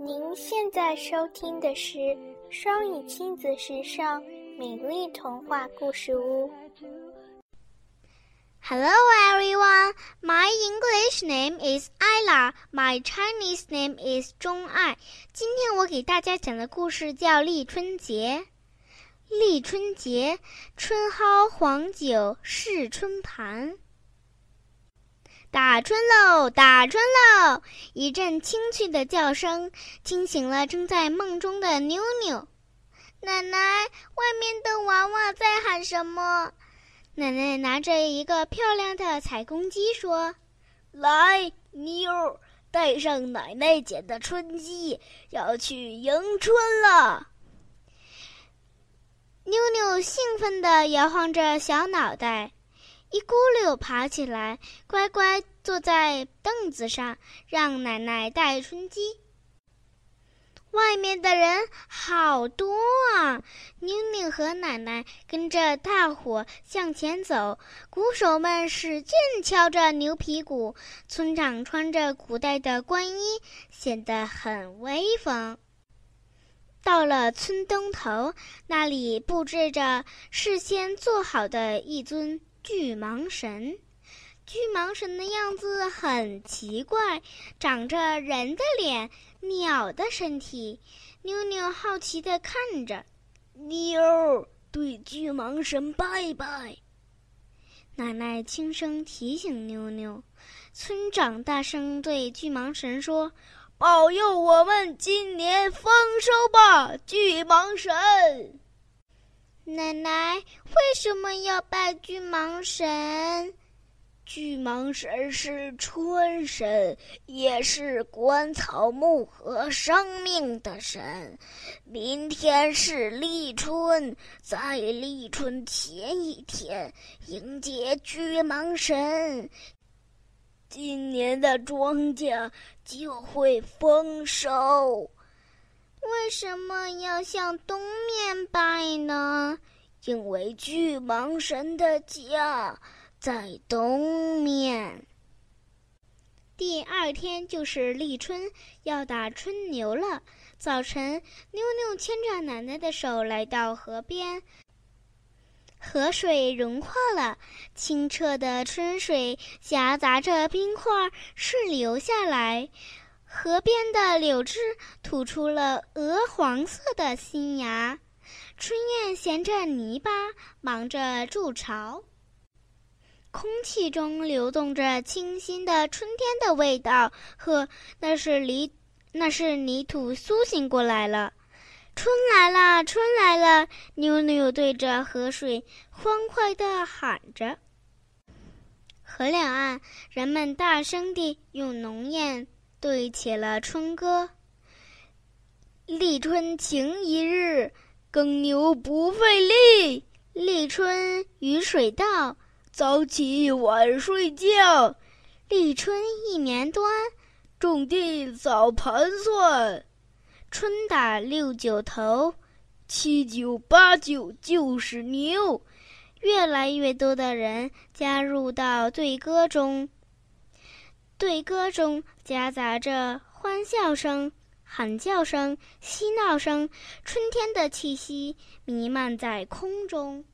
您现在收听的是双语亲子时尚美丽童话故事屋。Hello everyone, my English name is Ella, my Chinese name is 钟爱。今天我给大家讲的故事叫立春节。立春节，春蒿黄酒试春盘。打春喽，打春喽！一阵清脆的叫声惊醒了正在梦中的妞妞。奶奶，外面的娃娃在喊什么？奶奶拿着一个漂亮的彩公鸡说：“来，妞，带上奶奶捡的春鸡，要去迎春了。”妞妞兴奋地摇晃着小脑袋。一咕溜爬起来，乖乖坐在凳子上，让奶奶带春鸡。外面的人好多啊！妞妞和奶奶跟着大伙向前走，鼓手们使劲敲着牛皮鼓，村长穿着古代的官衣，显得很威风。到了村东头，那里布置着事先做好的一尊。巨蟒神，巨蟒神的样子很奇怪，长着人的脸、鸟的身体。妞妞好奇地看着，妞对巨蟒神拜拜。奶奶轻声提醒妞妞，村长大声对巨蟒神说：“保佑我们今年丰收吧，巨蟒神。”奶奶为什么要拜巨蟒神？巨蟒神是春神，也是管草木和生命的神。明天是立春，在立春前一天迎接巨蟒神，今年的庄稼就会丰收。为什么要向东面拜呢？因为巨蟒神的家在东面。第二天就是立春，要打春牛了。早晨，妞妞牵着奶奶的手来到河边，河水融化了，清澈的春水夹杂着冰块顺流下来。河边的柳枝吐出了鹅黄色的新芽，春燕衔着泥巴忙着筑巢。空气中流动着清新的春天的味道，呵，那是泥，那是泥土苏醒过来了。春来了，春来了！妞妞对着河水欢快地喊着。河两岸，人们大声地用浓艳。对起了春歌。立春晴一日，耕牛不费力。立春雨水到，早起晚睡觉。立春一年端，种地早盘算。春打六九头，七九八九就是牛。越来越多的人加入到对歌中。对歌中夹杂着欢笑声、喊叫声、嬉闹声，春天的气息弥漫在空中。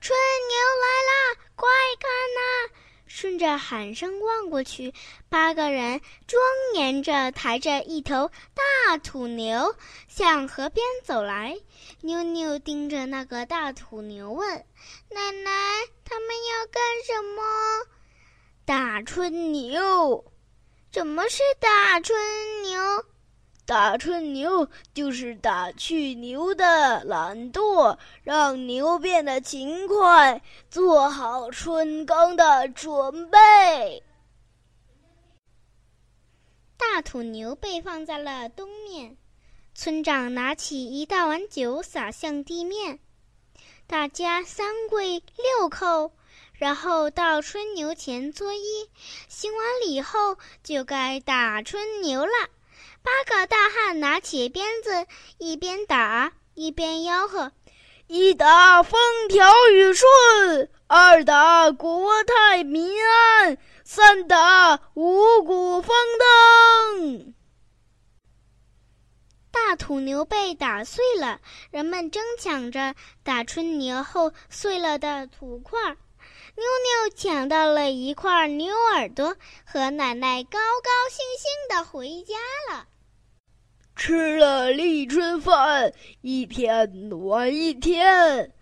春牛来啦，快看呐！顺着喊声望过去，八个人庄严着抬着一头大土牛向河边走来。妞妞盯着那个大土牛问：“奶奶，他们要干什么？”打春牛，什么是打春牛？打春牛就是打去牛的懒惰，让牛变得勤快，做好春耕的准备。大土牛被放在了东面，村长拿起一大碗酒洒向地面，大家三跪六叩。然后到春牛前作揖，行完礼后就该打春牛了。八个大汉拿起鞭子，一边打一边吆喝：“一打风调雨顺，二打国泰民安，三打五谷丰登。”大土牛被打碎了，人们争抢着打春牛后碎了的土块儿。妞妞抢到了一块牛耳朵，和奶奶高高兴兴的回家了。吃了立春饭，一天暖一天。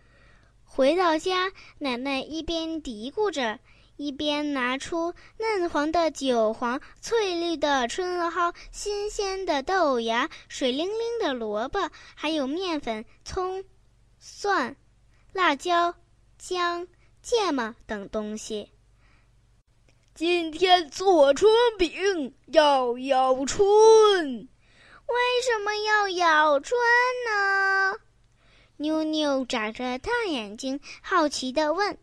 回到家，奶奶一边嘀咕着。一边拿出嫩黄的韭黄、翠绿的春蒿、新鲜的豆芽、水灵灵的萝卜，还有面粉、葱、蒜、辣椒、姜、芥末等东西。今天做春饼要咬春，为什么要咬春呢？妞妞眨着大眼睛，好奇地问。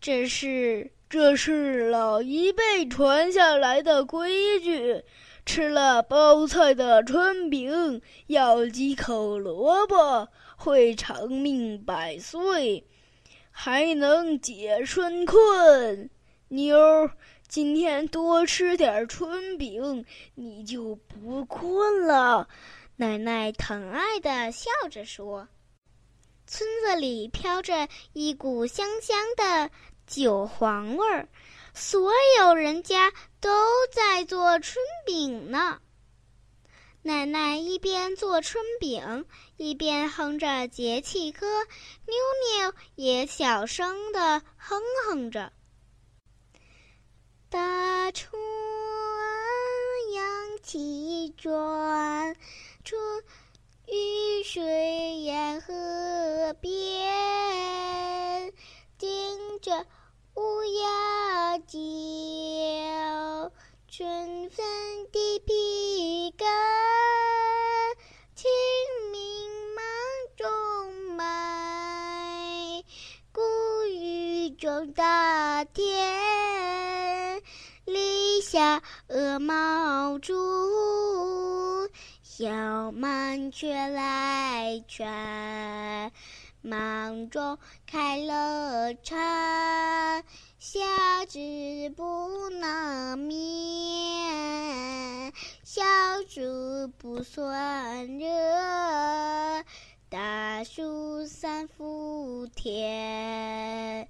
这是这是老一辈传下来的规矩，吃了包菜的春饼，咬几口萝卜，会长命百岁，还能解春困。妞儿，今天多吃点春饼，你就不困了。奶奶疼爱的笑着说。村子里飘着一股香香的。韭黄味儿，所有人家都在做春饼呢。奶奶一边做春饼，一边哼着节气歌，妞妞也小声的哼哼着：“大春阳气转，春雨水沿河边，听着。”乌鸦叫，春分毛竹，小满雀来泉。芒种开了蝉，夏至不能眠。小树不算热，大树三伏天。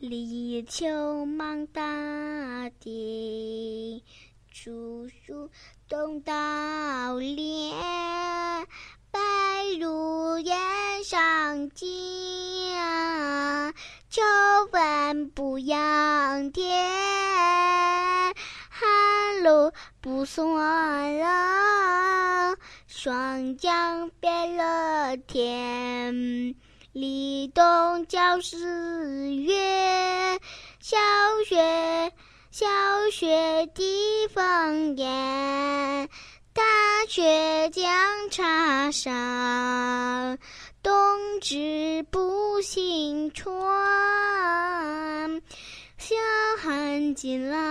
立秋忙大地，处处动稻连。白露岩上见，秋分不养田，寒露不算冷，霜降变了天。立冬教四月，小雪小雪地方言。大雪将插上，冬至不新穿。小寒进了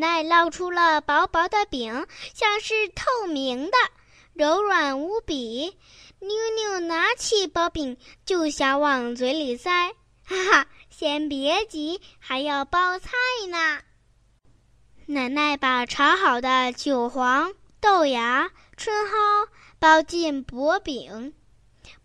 奶奶烙出了薄薄的饼，像是透明的，柔软无比。妞妞拿起薄饼就想往嘴里塞，哈哈！先别急，还要包菜呢。奶奶把炒好的韭黄、豆芽、春蒿包进薄饼，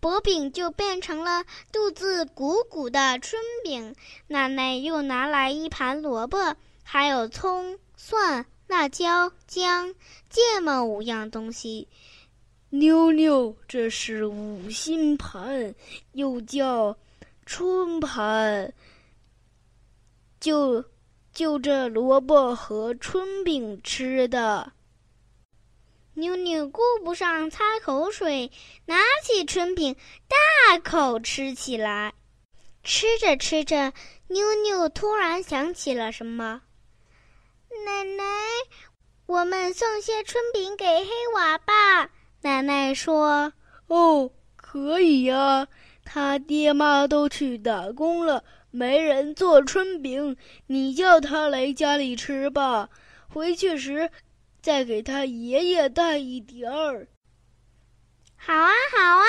薄饼就变成了肚子鼓鼓的春饼。奶奶又拿来一盘萝卜，还有葱、蒜、辣椒、姜、芥末五样东西。妞妞，这是五星盘，又叫春盘。就就这萝卜和春饼吃的。妞妞顾不上擦口水，拿起春饼大口吃起来。吃着吃着，妞妞突然想起了什么：“奶奶，我们送些春饼给黑娃吧。”奶奶说：“哦，可以呀，他爹妈都去打工了，没人做春饼，你叫他来家里吃吧。回去时，再给他爷爷带一点儿。”好啊，好啊！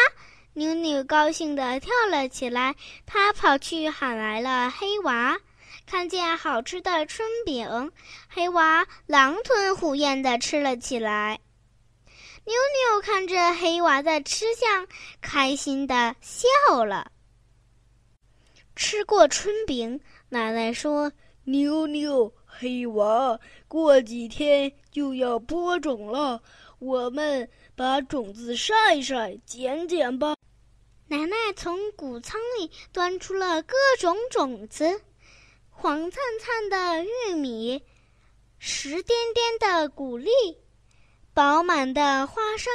妞妞高兴地跳了起来，她跑去喊来了黑娃。看见好吃的春饼，黑娃狼吞虎咽地吃了起来。妞妞看着黑娃的吃相，开心地笑了。吃过春饼，奶奶说：“妞妞，黑娃，过几天就要播种了，我们把种子晒晒，捡捡吧。”奶奶从谷仓里端出了各种种子：黄灿灿的玉米，实颠颠的谷粒，饱满的花生，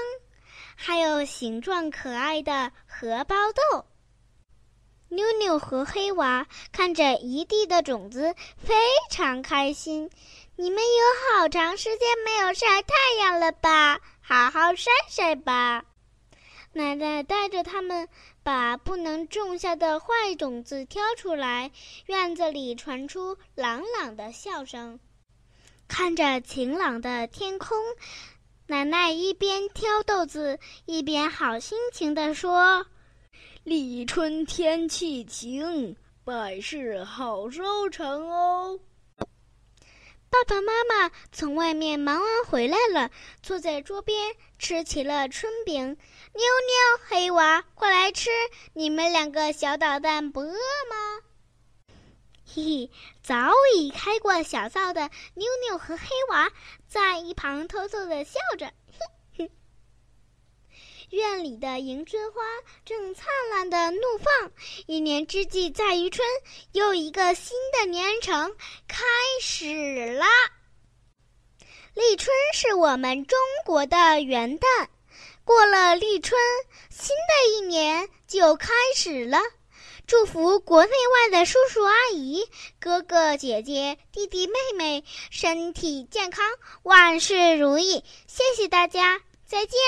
还有形状可爱的荷包豆。妞妞和黑娃看着一地的种子，非常开心。你们有好长时间没有晒太阳了吧？好好晒晒吧。奶奶带着他们把不能种下的坏种子挑出来，院子里传出朗朗的笑声。看着晴朗的天空，奶奶一边挑豆子，一边好心情地说：“立春天气晴，百事好收成哦。”爸爸妈妈从外面忙完回来了，坐在桌边吃起了春饼。妞妞、黑娃，快来吃！你们两个小捣蛋不饿吗？嘿嘿，早已开过小灶的妞妞和黑娃在一旁偷偷的笑着。院里的迎春花正灿烂的怒放，一年之计在于春，又一个新的年程开始啦！立春是我们中国的元旦，过了立春，新的一年就开始了。祝福国内外的叔叔阿姨、哥哥姐姐、弟弟妹妹身体健康，万事如意！谢谢大家，再见。